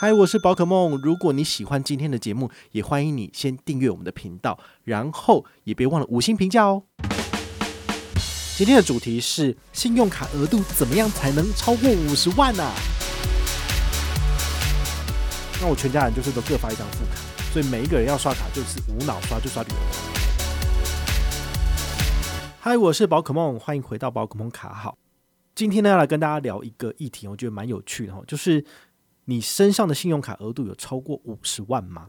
嗨，我是宝可梦。如果你喜欢今天的节目，也欢迎你先订阅我们的频道，然后也别忘了五星评价哦。今天的主题是信用卡额度怎么样才能超过五十万呢、啊？那我全家人就是都各发一张副卡，所以每一个人要刷卡就是无脑刷，就刷礼物。嗨，我是宝可梦，欢迎回到宝可梦卡好。今天呢，要来跟大家聊一个议题，我觉得蛮有趣的哈，就是。你身上的信用卡额度有超过五十万吗？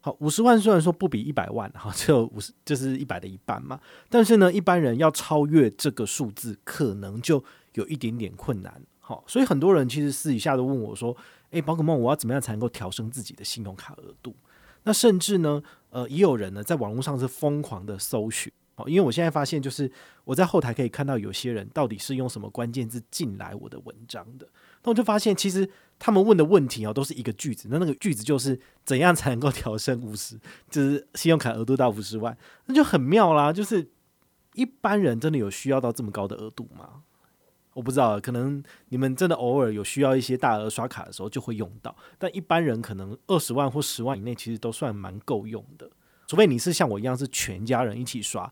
好，五十万虽然说不比一百万，哈，只有五十，就是一百的一半嘛。但是呢，一般人要超越这个数字，可能就有一点点困难。好，所以很多人其实私底下都问我说：“诶，宝可梦，我要怎么样才能够调升自己的信用卡额度？”那甚至呢，呃，也有人呢在网络上是疯狂的搜寻。好，因为我现在发现，就是我在后台可以看到有些人到底是用什么关键字进来我的文章的。那我就发现，其实。他们问的问题哦，都是一个句子。那那个句子就是怎样才能够调升五十，就是信用卡额度到五十万，那就很妙啦。就是一般人真的有需要到这么高的额度吗？我不知道，可能你们真的偶尔有需要一些大额刷卡的时候就会用到，但一般人可能二十万或十万以内其实都算蛮够用的。除非你是像我一样是全家人一起刷，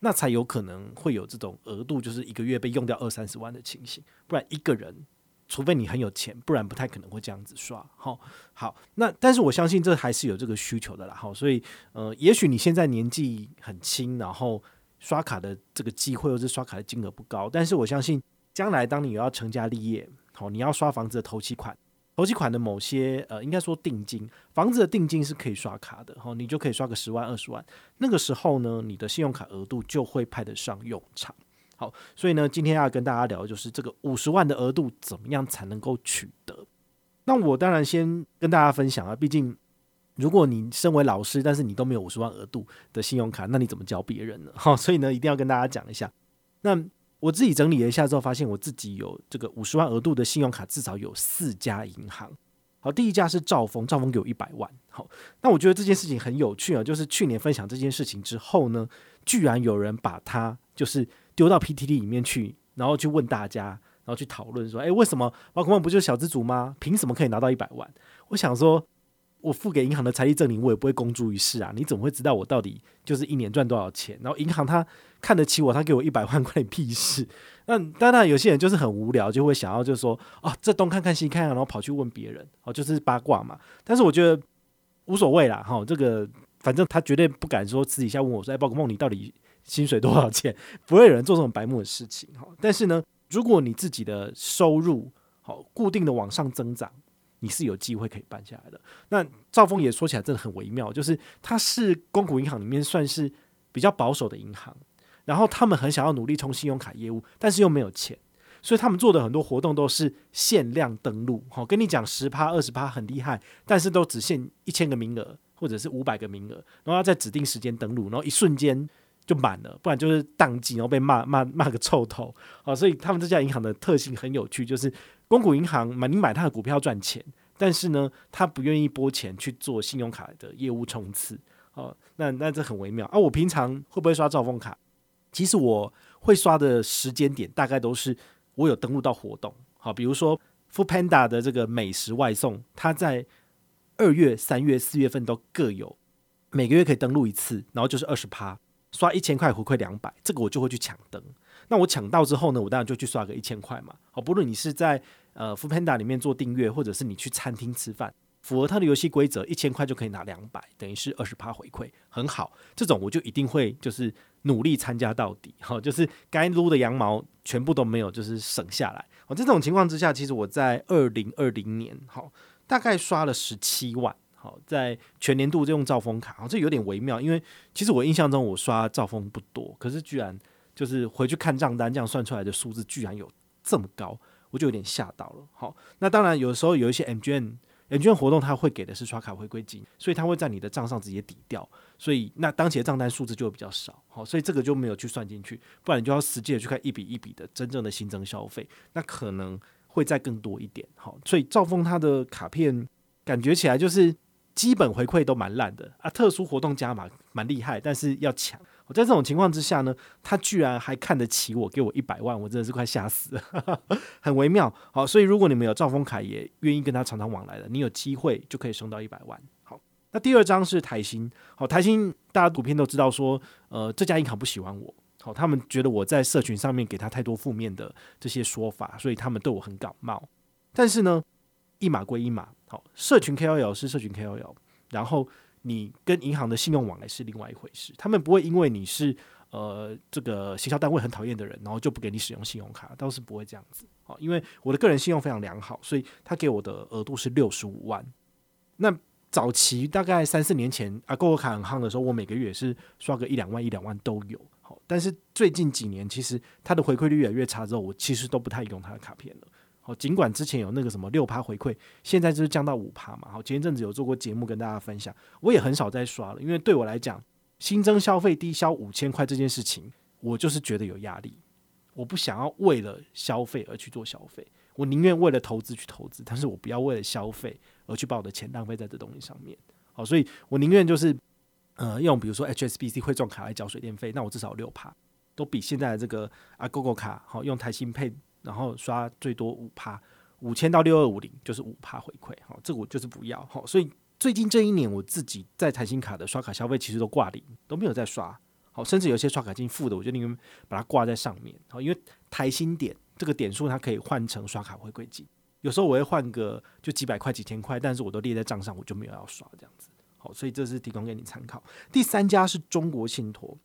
那才有可能会有这种额度，就是一个月被用掉二三十万的情形。不然一个人。除非你很有钱，不然不太可能会这样子刷。好，好，那但是我相信这还是有这个需求的啦。好，所以呃，也许你现在年纪很轻，然后刷卡的这个机会或者刷卡的金额不高，但是我相信将来当你有要成家立业，好，你要刷房子的头期款，头期款的某些呃，应该说定金，房子的定金是可以刷卡的，好，你就可以刷个十万二十万，那个时候呢，你的信用卡额度就会派得上用场。好，所以呢，今天要跟大家聊的就是这个五十万的额度怎么样才能够取得？那我当然先跟大家分享啊，毕竟如果你身为老师，但是你都没有五十万额度的信用卡，那你怎么教别人呢？好，所以呢，一定要跟大家讲一下。那我自己整理了一下之后，发现我自己有这个五十万额度的信用卡，至少有四家银行。好，第一家是兆丰，兆丰给我一百万。好，那我觉得这件事情很有趣啊，就是去年分享这件事情之后呢，居然有人把它就是。丢到 PTT 里面去，然后去问大家，然后去讨论说：“诶，为什么宝可梦不就是小资族吗？凭什么可以拿到一百万？”我想说，我付给银行的财力证明，我也不会公诸于世啊！你怎么会知道我到底就是一年赚多少钱？然后银行他看得起我，他给我一百万，关你屁事！那当然，有些人就是很无聊，就会想要就是说：“哦，这东看看西看看，然后跑去问别人，哦，就是八卦嘛。”但是我觉得无所谓啦，哈，这个反正他绝对不敢说私底下问我说：“诶，宝可梦，你到底？”薪水多少钱？不会有人做这种白目的事情哈。但是呢，如果你自己的收入好固定的往上增长，你是有机会可以办下来的。那赵峰也说起来真的很微妙，就是它是公股银行里面算是比较保守的银行，然后他们很想要努力冲信用卡业务，但是又没有钱，所以他们做的很多活动都是限量登录。好，跟你讲十趴二十趴很厉害，但是都只限一千个名额或者是五百个名额，然后要在指定时间登录，然后一瞬间。就满了，不然就是宕机，然后被骂骂骂个臭头。好，所以他们这家银行的特性很有趣，就是公股银行买你买它的股票赚钱，但是呢，他不愿意拨钱去做信用卡的业务冲刺。哦，那那这很微妙啊。我平常会不会刷兆丰卡？其实我会刷的时间点大概都是我有登录到活动。好，比如说 f o o Panda 的这个美食外送，它在二月、三月、四月份都各有每个月可以登录一次，然后就是二十趴。刷一千块回馈两百，这个我就会去抢灯。那我抢到之后呢，我当然就去刷个一千块嘛。好，不论你是在呃 Funda 里面做订阅，或者是你去餐厅吃饭，符合它的游戏规则，一千块就可以拿两百，等于是二十趴回馈，很好。这种我就一定会就是努力参加到底。好，就是该撸的羊毛全部都没有，就是省下来。哦，这种情况之下，其实我在二零二零年，好，大概刷了十七万。好，在全年度就用兆丰卡，好，这有点微妙，因为其实我印象中我刷兆丰不多，可是居然就是回去看账单，这样算出来的数字居然有这么高，我就有点吓到了。好，那当然有时候有一些 MGM MGM 活动，它会给的是刷卡回归金，所以它会在你的账上直接抵掉，所以那当前账单数字就会比较少。好，所以这个就没有去算进去，不然你就要实际的去看一笔一笔的真正的新增消费，那可能会再更多一点。好，所以兆丰它的卡片感觉起来就是。基本回馈都蛮烂的啊，特殊活动加码蛮厉害，但是要抢，我在这种情况之下呢，他居然还看得起我，给我一百万，我真的是快吓死了，很微妙。好，所以如果你们有兆丰卡，也愿意跟他常常往来的，你有机会就可以升到一百万。好，那第二张是台新，好，台新大家普遍都知道说，呃，这家银行不喜欢我，好，他们觉得我在社群上面给他太多负面的这些说法，所以他们对我很感冒。但是呢，一码归一码，好，社群 KOL 是社群 KOL，然后。你跟银行的信用往来是另外一回事，他们不会因为你是呃这个行销单位很讨厌的人，然后就不给你使用信用卡，倒是不会这样子。好，因为我的个人信用非常良好，所以他给我的额度是六十五万。那早期大概三四年前啊购物卡很夯的时候，我每个月也是刷个一两万、一两万都有。好，但是最近几年其实它的回馈率越来越差之后，我其实都不太用它的卡片了。好，尽管之前有那个什么六趴回馈，现在就是降到五趴嘛。好，前一阵子有做过节目跟大家分享，我也很少再刷了，因为对我来讲，新增消费低消五千块这件事情，我就是觉得有压力。我不想要为了消费而去做消费，我宁愿为了投资去投资，但是我不要为了消费而去把我的钱浪费在这东西上面。好，所以我宁愿就是呃用比如说 HSBC 汇钻卡来缴水电费，那我至少六趴，都比现在的这个啊 GoGo 卡好用台新配。然后刷最多五趴，五千到六二五零就是五趴回馈，好，这个我就是不要，好，所以最近这一年我自己在台新卡的刷卡消费其实都挂零，都没有再刷，好，甚至有些刷卡金负的，我就宁愿把它挂在上面，好，因为台新点这个点数它可以换成刷卡回馈金，有时候我会换个就几百块几千块，但是我都列在账上，我就没有要刷这样子，好，所以这是提供给你参考。第三家是中国信托。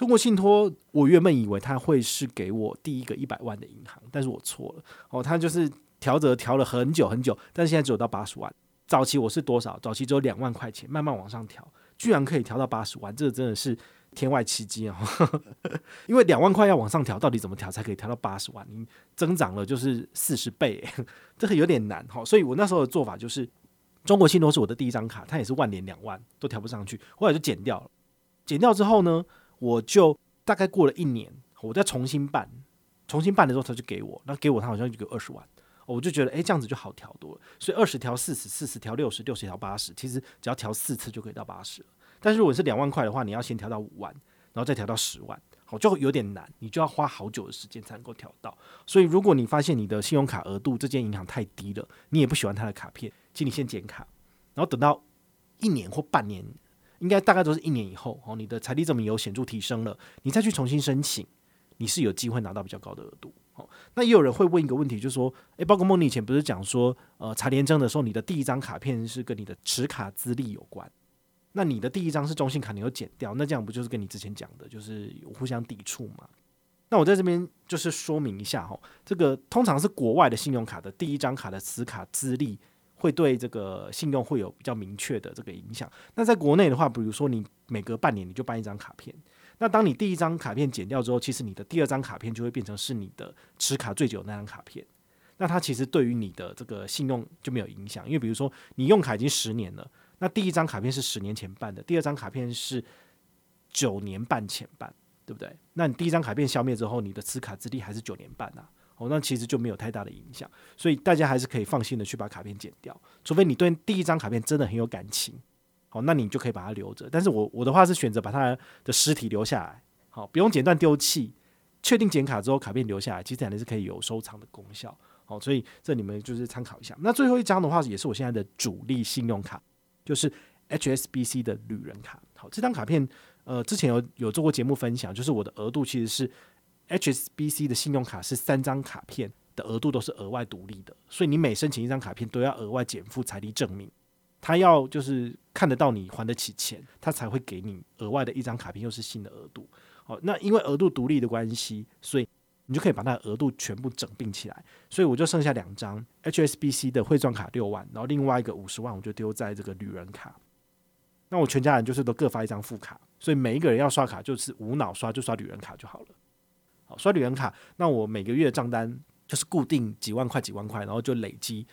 中国信托，我原本以为他会是给我第一个一百万的银行，但是我错了哦，他就是调着调了很久很久，但是现在只有到八十万。早期我是多少？早期只有两万块钱，慢慢往上调，居然可以调到八十万，这个真的是天外奇迹哦！因为两万块要往上调，到底怎么调才可以调到八十万？你增长了就是四十倍，这个有点难哈。所以我那时候的做法就是，中国信托是我的第一张卡，它也是万年两万都调不上去，后来就减掉了。减掉之后呢？我就大概过了一年，我再重新办，重新办的时候他就给我，那给我他好像就给二十万，我就觉得诶，这样子就好调多了，所以二十调四十，四十调六十，六十调八十，其实只要调四次就可以到八十了。但是如果是两万块的话，你要先调到五万，然后再调到十万，好，就有点难，你就要花好久的时间才能够调到。所以如果你发现你的信用卡额度这间银行太低了，你也不喜欢他的卡片，请你先减卡，然后等到一年或半年。应该大概都是一年以后哦，你的财力证明有显著提升了，你再去重新申请，你是有机会拿到比较高的额度。哦，那也有人会问一个问题，就是说，诶，包括梦，你以前不是讲说，呃，查联征的时候，你的第一张卡片是跟你的持卡资历有关，那你的第一张是中信卡，你又减掉，那这样不就是跟你之前讲的，就是有互相抵触吗？那我在这边就是说明一下哈，这个通常是国外的信用卡的第一张卡的持卡资历。会对这个信用会有比较明确的这个影响。那在国内的话，比如说你每隔半年你就办一张卡片，那当你第一张卡片减掉之后，其实你的第二张卡片就会变成是你的持卡最久那张卡片。那它其实对于你的这个信用就没有影响，因为比如说你用卡已经十年了，那第一张卡片是十年前办的，第二张卡片是九年半前办，对不对？那你第一张卡片消灭之后，你的持卡资历还是九年半啊。哦，那其实就没有太大的影响，所以大家还是可以放心的去把卡片剪掉，除非你对第一张卡片真的很有感情，好，那你就可以把它留着。但是我我的话是选择把它的实体留下来，好，不用剪断丢弃，确定剪卡之后卡片留下来，其实还是可以有收藏的功效，好，所以这你们就是参考一下。那最后一张的话，也是我现在的主力信用卡，就是 HSBC 的旅人卡。好，这张卡片呃之前有有做过节目分享，就是我的额度其实是。HSBC 的信用卡是三张卡片的额度都是额外独立的，所以你每申请一张卡片都要额外减负财力证明，他要就是看得到你还得起钱，他才会给你额外的一张卡片，又是新的额度。好，那因为额度独立的关系，所以你就可以把它的额度全部整并起来，所以我就剩下两张 HSBC 的汇钻卡六万，然后另外一个五十万我就丢在这个旅人卡。那我全家人就是都各发一张副卡，所以每一个人要刷卡就是无脑刷，就刷旅人卡就好了。刷旅人卡，那我每个月账单就是固定几万块几万块，然后就累积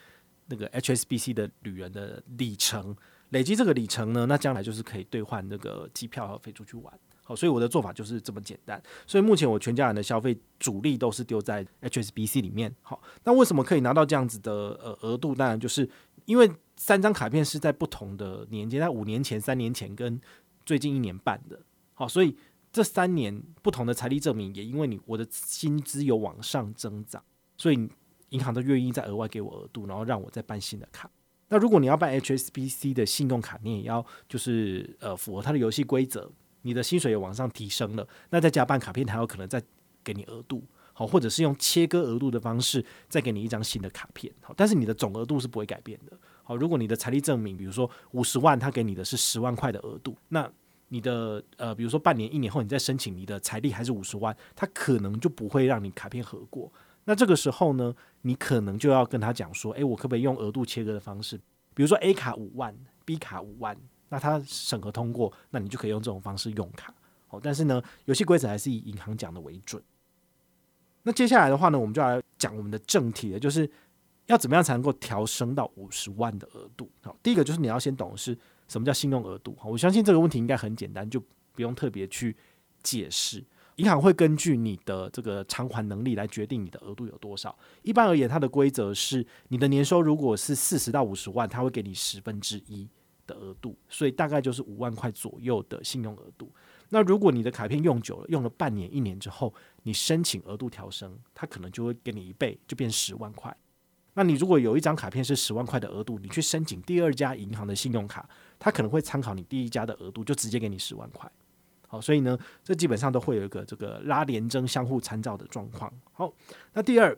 那个 HSBC 的旅人的里程，累积这个里程呢，那将来就是可以兑换那个机票和飞出去玩。好，所以我的做法就是这么简单。所以目前我全家人的消费主力都是丢在 HSBC 里面。好，那为什么可以拿到这样子的呃额度？当然就是因为三张卡片是在不同的年间，在五年前、三年前跟最近一年办的。好，所以。这三年不同的财力证明，也因为你我的薪资有往上增长，所以银行都愿意再额外给我额度，然后让我再办新的卡。那如果你要办 HSBC 的信用卡，你也要就是呃符合它的游戏规则，你的薪水也往上提升了，那再加办卡片，还有可能再给你额度，好，或者是用切割额度的方式再给你一张新的卡片，好，但是你的总额度是不会改变的，好，如果你的财力证明，比如说五十万，他给你的是十万块的额度，那你的呃，比如说半年、一年后你再申请，你的财力还是五十万，他可能就不会让你卡片核过。那这个时候呢，你可能就要跟他讲说，诶，我可不可以用额度切割的方式？比如说 A 卡五万，B 卡五万，那他审核通过，那你就可以用这种方式用卡。好，但是呢，游戏规则还是以银行讲的为准。那接下来的话呢，我们就来讲我们的正题了，就是要怎么样才能够调升到五十万的额度？好，第一个就是你要先懂的是什么叫信用额度。好，我相信这个问题应该很简单，就不用特别去解释。银行会根据你的这个偿还能力来决定你的额度有多少。一般而言，它的规则是你的年收如果是四十到五十万，它会给你十分之一的额度，所以大概就是五万块左右的信用额度。那如果你的卡片用久了，用了半年、一年之后，你申请额度调升，它可能就会给你一倍，就变十万块。那你如果有一张卡片是十万块的额度，你去申请第二家银行的信用卡，它可能会参考你第一家的额度，就直接给你十万块。好，所以呢，这基本上都会有一个这个拉连征、相互参照的状况。好，那第二，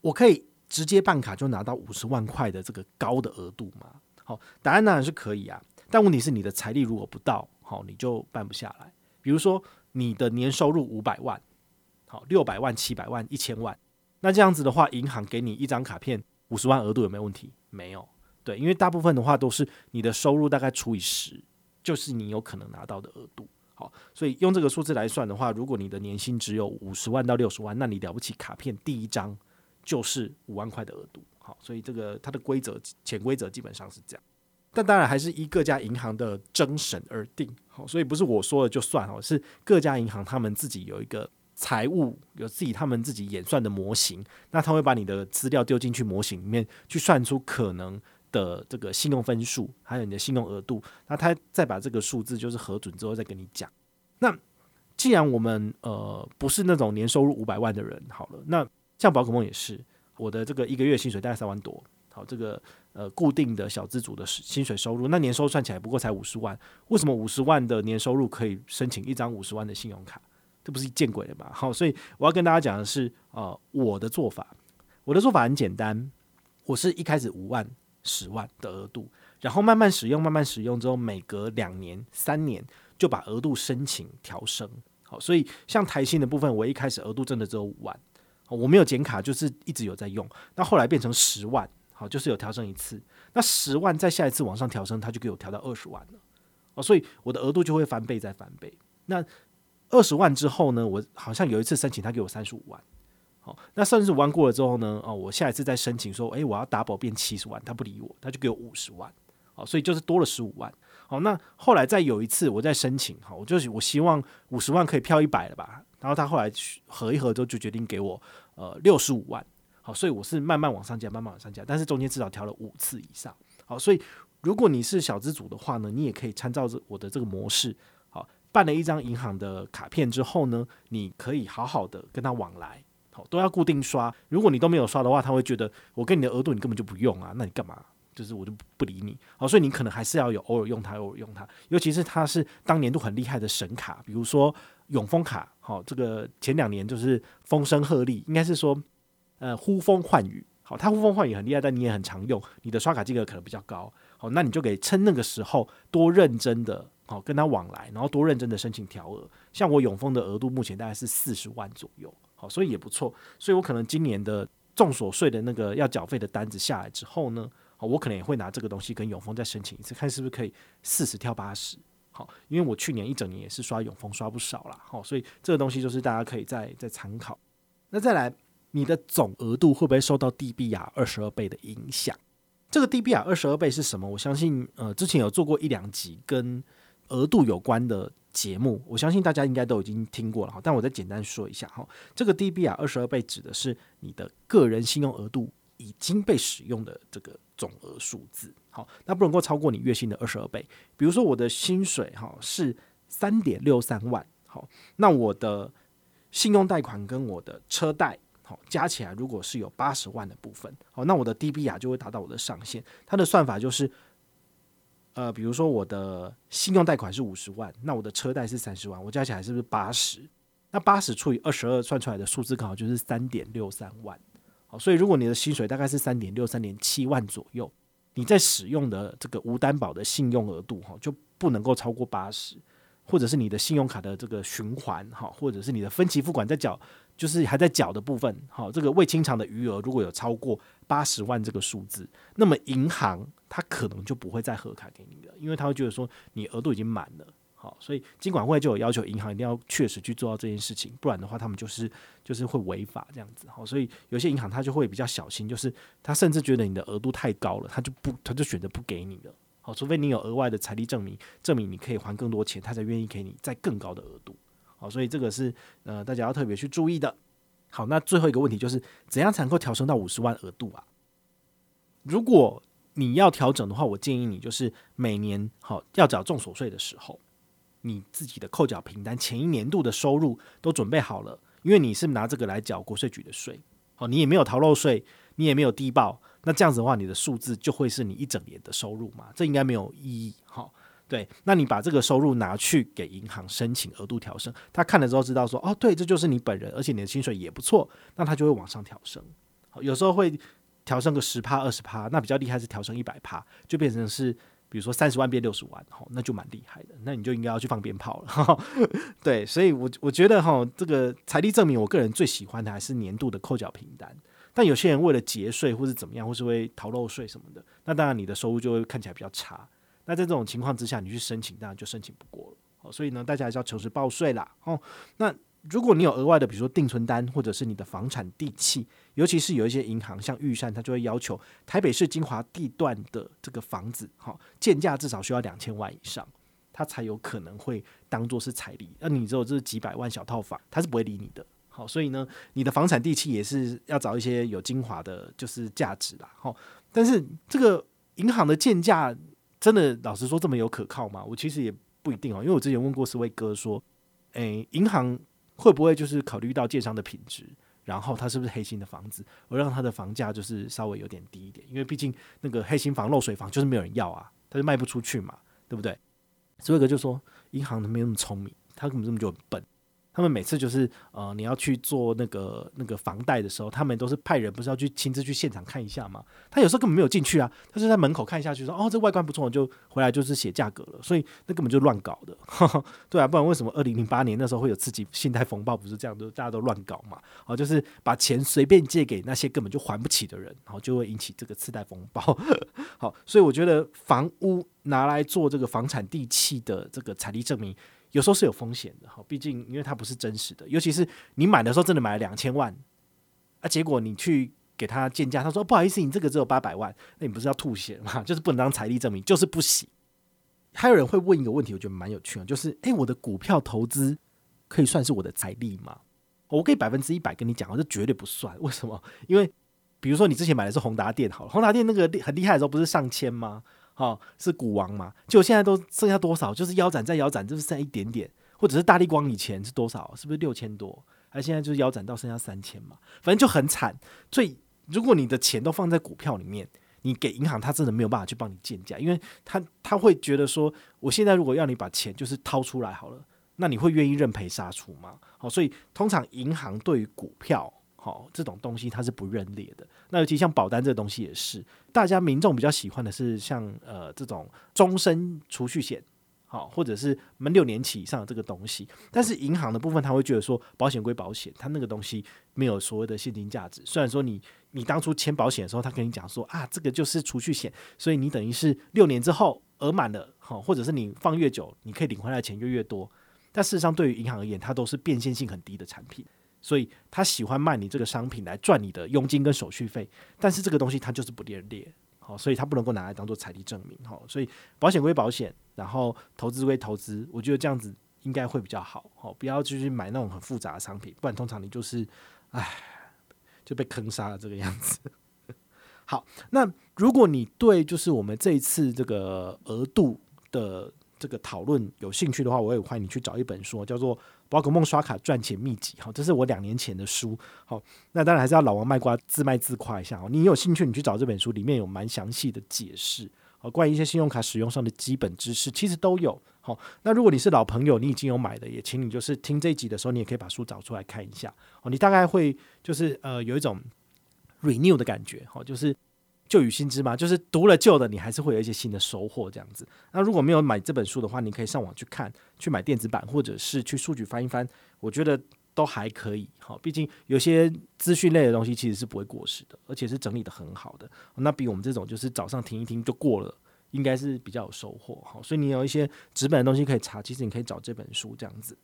我可以直接办卡就拿到五十万块的这个高的额度吗？好，答案当然是可以啊，但问题是你的财力如果不到，好，你就办不下来。比如说你的年收入五百万，好，六百万、七百万、一千万，那这样子的话，银行给你一张卡片五十万额度有没有问题？没有，对，因为大部分的话都是你的收入大概除以十，就是你有可能拿到的额度。好，所以用这个数字来算的话，如果你的年薪只有五十万到六十万，那你了不起卡片第一张就是五万块的额度。好，所以这个它的规则潜规则基本上是这样，但当然还是依各家银行的征审而定。好，所以不是我说了就算哦，是各家银行他们自己有一个财务有自己他们自己演算的模型，那他会把你的资料丢进去模型里面去算出可能的这个信用分数，还有你的信用额度，那他再把这个数字就是核准之后再跟你讲。那既然我们呃不是那种年收入五百万的人，好了，那像宝可梦也是，我的这个一个月薪水大概三万多，好，这个呃固定的小资族的薪水收入，那年收入算起来不过才五十万，为什么五十万的年收入可以申请一张五十万的信用卡？这不是见鬼了吧？好，所以我要跟大家讲的是，呃，我的做法，我的做法很简单，我是一开始五万。十万的额度，然后慢慢使用，慢慢使用之后，每隔两年、三年就把额度申请调升。好，所以像台新的部分，我一开始额度真的只有五万，我没有剪卡，就是一直有在用。那后来变成十万，好，就是有调升一次。那十万再下一次往上调升，它就给我调到二十万了。哦，所以我的额度就会翻倍再翻倍。那二十万之后呢，我好像有一次申请，他给我三十五万。好，那三十五万过了之后呢？哦，我下一次再申请说，诶、我要 double 变七十万，他不理我，他就给我五十万。好，所以就是多了十五万。好，那后来再有一次我再申请，好，我就是我希望五十万可以飘一百了吧？然后他后来合一合之后就决定给我呃六十五万。好，所以我是慢慢往上加，慢慢往上加，但是中间至少调了五次以上。好，所以如果你是小资族的话呢，你也可以参照着我的这个模式，办了一张银行的卡片之后呢，你可以好好的跟他往来。好都要固定刷，如果你都没有刷的话，他会觉得我跟你的额度你根本就不用啊，那你干嘛？就是我就不理你。好，所以你可能还是要有偶尔用它，偶尔用它。尤其是它是当年度很厉害的神卡，比如说永丰卡，好，这个前两年就是风声鹤唳，应该是说呃呼风唤雨。好，它呼风唤雨很厉害，但你也很常用，你的刷卡金额可能比较高。好，那你就给趁那个时候多认真的好跟他往来，然后多认真的申请调额。像我永丰的额度目前大概是四十万左右。好，所以也不错，所以我可能今年的重所税的那个要缴费的单子下来之后呢，好，我可能也会拿这个东西跟永丰再申请一次，看是不是可以四十跳八十。好，因为我去年一整年也是刷永丰刷不少啦。好，所以这个东西就是大家可以再再参考。那再来，你的总额度会不会受到 DBR 二十二倍的影响？这个 DBR 二十二倍是什么？我相信呃之前有做过一两集跟额度有关的。节目，我相信大家应该都已经听过了哈，但我再简单说一下哈，这个 DBR 二十二倍指的是你的个人信用额度已经被使用的这个总额数字，好，那不能够超过你月薪的二十二倍。比如说我的薪水哈是三点六三万，好，那我的信用贷款跟我的车贷，好，加起来如果是有八十万的部分，好，那我的 DBR 就会达到我的上限。它的算法就是，呃，比如说我的信用贷款是五十万，那我的车贷是三十万，我加起来是不是八十？那八十除以二十二算出来的数字刚好就是三点六三万。好，所以如果你的薪水大概是三点六、三点七万左右，你在使用的这个无担保的信用额度哈，就不能够超过八十。或者是你的信用卡的这个循环哈，或者是你的分期付款在缴，就是还在缴的部分，好，这个未清偿的余额如果有超过八十万这个数字，那么银行他可能就不会再核卡给你了，因为他会觉得说你额度已经满了，好，所以金管会就有要求银行一定要确实去做到这件事情，不然的话他们就是就是会违法这样子，好，所以有些银行他就会比较小心，就是他甚至觉得你的额度太高了，他就不他就选择不给你了。好，除非你有额外的财力证明，证明你可以还更多钱，他才愿意给你再更高的额度。好，所以这个是呃大家要特别去注意的。好，那最后一个问题就是，怎样才能够调升到五十万额度啊？如果你要调整的话，我建议你就是每年好要缴重所税的时候，你自己的扣缴凭单前一年度的收入都准备好了，因为你是拿这个来缴国税局的税。好，你也没有逃漏税，你也没有低报。那这样子的话，你的数字就会是你一整年的收入嘛？这应该没有意义。好，对，那你把这个收入拿去给银行申请额度调升，他看了之后知道说，哦，对，这就是你本人，而且你的薪水也不错，那他就会往上调升。好，有时候会调升个十趴、二十趴，那比较厉害是调升一百趴，就变成是比如说三十万变六十万，好，那就蛮厉害的。那你就应该要去放鞭炮了。对，所以我我觉得哈，这个财力证明，我个人最喜欢的还是年度的扣缴凭单。但有些人为了节税或是怎么样，或是会逃漏税什么的，那当然你的收入就会看起来比较差。那在这种情况之下，你去申请，当然就申请不过了。所以呢，大家还是要诚实报税啦。哦，那如果你有额外的，比如说定存单，或者是你的房产地契，尤其是有一些银行像玉山，它就会要求台北市精华地段的这个房子，好，建价至少需要两千万以上，它才有可能会当做是彩礼。那你只有这几百万小套房，它是不会理你的。好，所以呢，你的房产地契也是要找一些有精华的，就是价值啦。好，但是这个银行的建价真的老实说这么有可靠吗？我其实也不一定哦，因为我之前问过四位哥说，诶，银行会不会就是考虑到建商的品质，然后他是不是黑心的房子，我让他的房价就是稍微有点低一点？因为毕竟那个黑心房、漏水房就是没有人要啊，他就卖不出去嘛，对不对？所以哥就说，银行没那么聪明，他根本这么就笨。他们每次就是呃，你要去做那个那个房贷的时候，他们都是派人，不是要去亲自去现场看一下吗？他有时候根本没有进去啊，他就在门口看一下去，说哦，这外观不错，就回来就是写价格了。所以那根本就乱搞的，呵 呵对啊，不然为什么二零零八年那时候会有刺激信贷风暴？不是这样，都大家都乱搞嘛？哦，就是把钱随便借给那些根本就还不起的人，然后就会引起这个次贷风暴。好，所以我觉得房屋拿来做这个房产地契的这个财力证明。有时候是有风险的哈，毕竟因为它不是真实的，尤其是你买的时候真的买了两千万，啊，结果你去给他鉴价，他说不好意思，你这个只有八百万，那你不是要吐血吗？就是不能当财力证明，就是不行。还有人会问一个问题，我觉得蛮有趣的，就是诶、我的股票投资可以算是我的财力吗？我可以百分之一百跟你讲，这绝对不算。为什么？因为比如说你之前买的是宏达电，好了，宏达电那个很厉害的时候不是上千吗？好、是股王嘛？就现在都剩下多少？就是腰斩再腰斩，就是剩一点点。或者是大立光以前是多少？是不是六千多？而现在就是腰斩到剩下三千嘛？反正就很惨。所以如果你的钱都放在股票里面，你给银行，他真的没有办法去帮你建价，因为他他会觉得说，我现在如果要你把钱就是掏出来好了，那你会愿意认赔杀出吗？好，所以通常银行对于股票。好，这种东西它是不认列的。那尤其像保单这个东西也是，大家民众比较喜欢的是像呃这种终身储蓄险，好，或者是满六年期以上的这个东西。但是银行的部分，他会觉得说保险归保险，它那个东西没有所谓的现金价值。虽然说你你当初签保险的时候，他跟你讲说啊，这个就是储蓄险，所以你等于是六年之后额满了，好，或者是你放越久，你可以领回来的钱就越多。但事实上，对于银行而言，它都是变现性很低的产品。所以他喜欢卖你这个商品来赚你的佣金跟手续费，但是这个东西它就是不列列，好，所以它不能够拿来当做财力证明，好，所以保险归保险，然后投资归投资，我觉得这样子应该会比较好，好，不要继续买那种很复杂的商品，不然通常你就是，唉，就被坑杀了这个样子。好，那如果你对就是我们这一次这个额度的这个讨论有兴趣的话，我也欢迎你去找一本书，叫做《宝可梦刷卡赚钱秘籍》好，这是我两年前的书。好，那当然还是要老王卖瓜，自卖自夸一下哦。你有兴趣，你去找这本书，里面有蛮详细的解释，好，关于一些信用卡使用上的基本知识，其实都有。好，那如果你是老朋友，你已经有买的，也请你就是听这一集的时候，你也可以把书找出来看一下。哦，你大概会就是呃有一种 renew 的感觉，好，就是。旧与新知嘛，就是读了旧的，你还是会有一些新的收获这样子。那如果没有买这本书的话，你可以上网去看，去买电子版，或者是去书局翻一翻，我觉得都还可以。好，毕竟有些资讯类的东西其实是不会过时的，而且是整理得很好的。那比我们这种就是早上听一听就过了，应该是比较有收获。好，所以你有一些纸本的东西可以查，其实你可以找这本书这样子。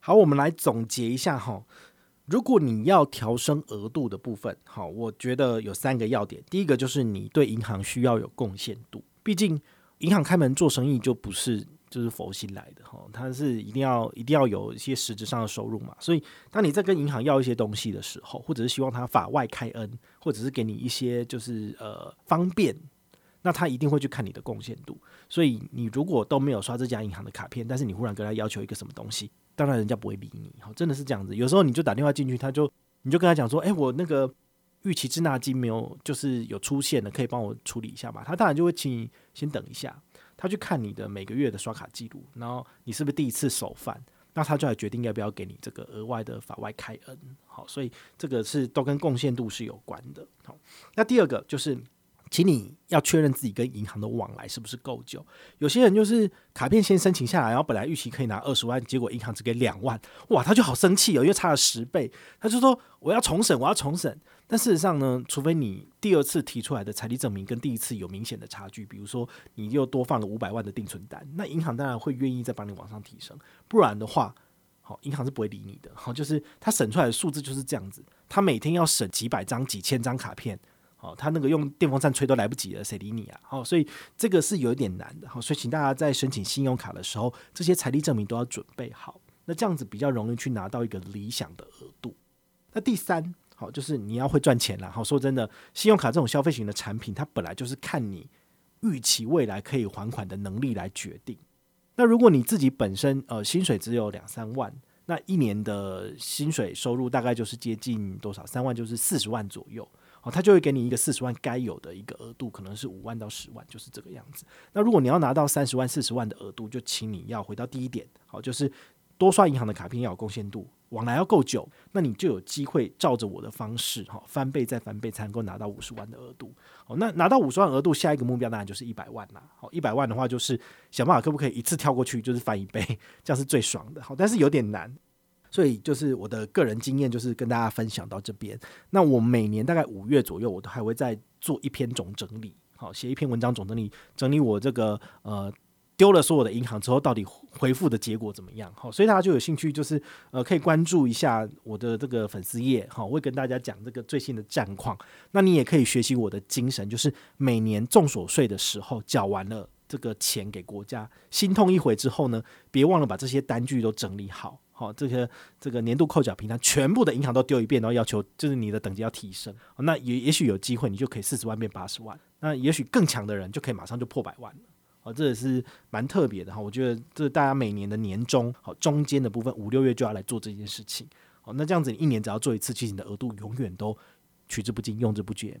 好，我们来总结一下哈。如果你要调升额度的部分，好，我觉得有三个要点。第一个就是你对银行需要有贡献度，毕竟银行开门做生意就不是就是佛心来的哈，它是一定要一定要有一些实质上的收入嘛。所以当你在跟银行要一些东西的时候，或者是希望他法外开恩，或者是给你一些就是呃方便，那他一定会去看你的贡献度。所以你如果都没有刷这家银行的卡片，但是你忽然跟他要求一个什么东西。当然，人家不会理你，好，真的是这样子。有时候你就打电话进去，他就你就跟他讲说：“哎，我那个逾期滞纳金没有，就是有出现了，可以帮我处理一下吗？”他当然就会请你先等一下，他去看你的每个月的刷卡记录，然后你是不是第一次首犯，那他就来决定要不要给你这个额外的法外开恩。好，所以这个是都跟贡献度是有关的。好，那第二个就是。请你要确认自己跟银行的往来是不是够久。有些人就是卡片先申请下来，然后本来预期可以拿二十万，结果银行只给两万，哇，他就好生气哦，因为差了十倍，他就说我要重审，我要重审。但事实上呢，除非你第二次提出来的财力证明跟第一次有明显的差距，比如说你又多放了五百万的定存单，那银行当然会愿意再帮你往上提升。不然的话，好，银行是不会理你的。好，就是他审出来的数字就是这样子，他每天要审几百张、几千张卡片。哦，他那个用电风扇吹都来不及了，谁理你啊？好，所以这个是有一点难的。好，所以请大家在申请信用卡的时候，这些财力证明都要准备好。那这样子比较容易去拿到一个理想的额度。那第三，好，就是你要会赚钱啦。好，说真的，信用卡这种消费型的产品，它本来就是看你预期未来可以还款的能力来决定。那如果你自己本身呃薪水只有两三万，那一年的薪水收入大概就是接近多少？三万就是四十万左右。哦，他就会给你一个四十万该有的一个额度，可能是五万到十万，就是这个样子。那如果你要拿到三十万、四十万的额度，就请你要回到第一点，好，就是多刷银行的卡片要有贡献度，往来要够久，那你就有机会照着我的方式，哈，翻倍再翻倍，才能够拿到五十万的额度。好，那拿到五十万额度，下一个目标当然就是一百万啦。好，一百万的话，就是想办法可不可以一次跳过去，就是翻一倍，这样是最爽的。好，但是有点难。所以就是我的个人经验，就是跟大家分享到这边。那我每年大概五月左右，我都还会再做一篇总整理，好，写一篇文章总整理，整理我这个呃丢了所有的银行之后，到底回复的结果怎么样？好，所以大家就有兴趣，就是呃可以关注一下我的这个粉丝页，好，我会跟大家讲这个最新的战况。那你也可以学习我的精神，就是每年重所税的时候缴完了这个钱给国家，心痛一回之后呢，别忘了把这些单据都整理好。好，这个这个年度扣缴平台全部的银行都丢一遍，然后要求就是你的等级要提升。那也也许有机会，你就可以四十万变八十万。那也许更强的人就可以马上就破百万了。好，这也是蛮特别的哈。我觉得这大家每年的年终好中间的部分五六月就要来做这件事情。好，那这样子你一年只要做一次，其实你的额度永远都取之不尽，用之不竭。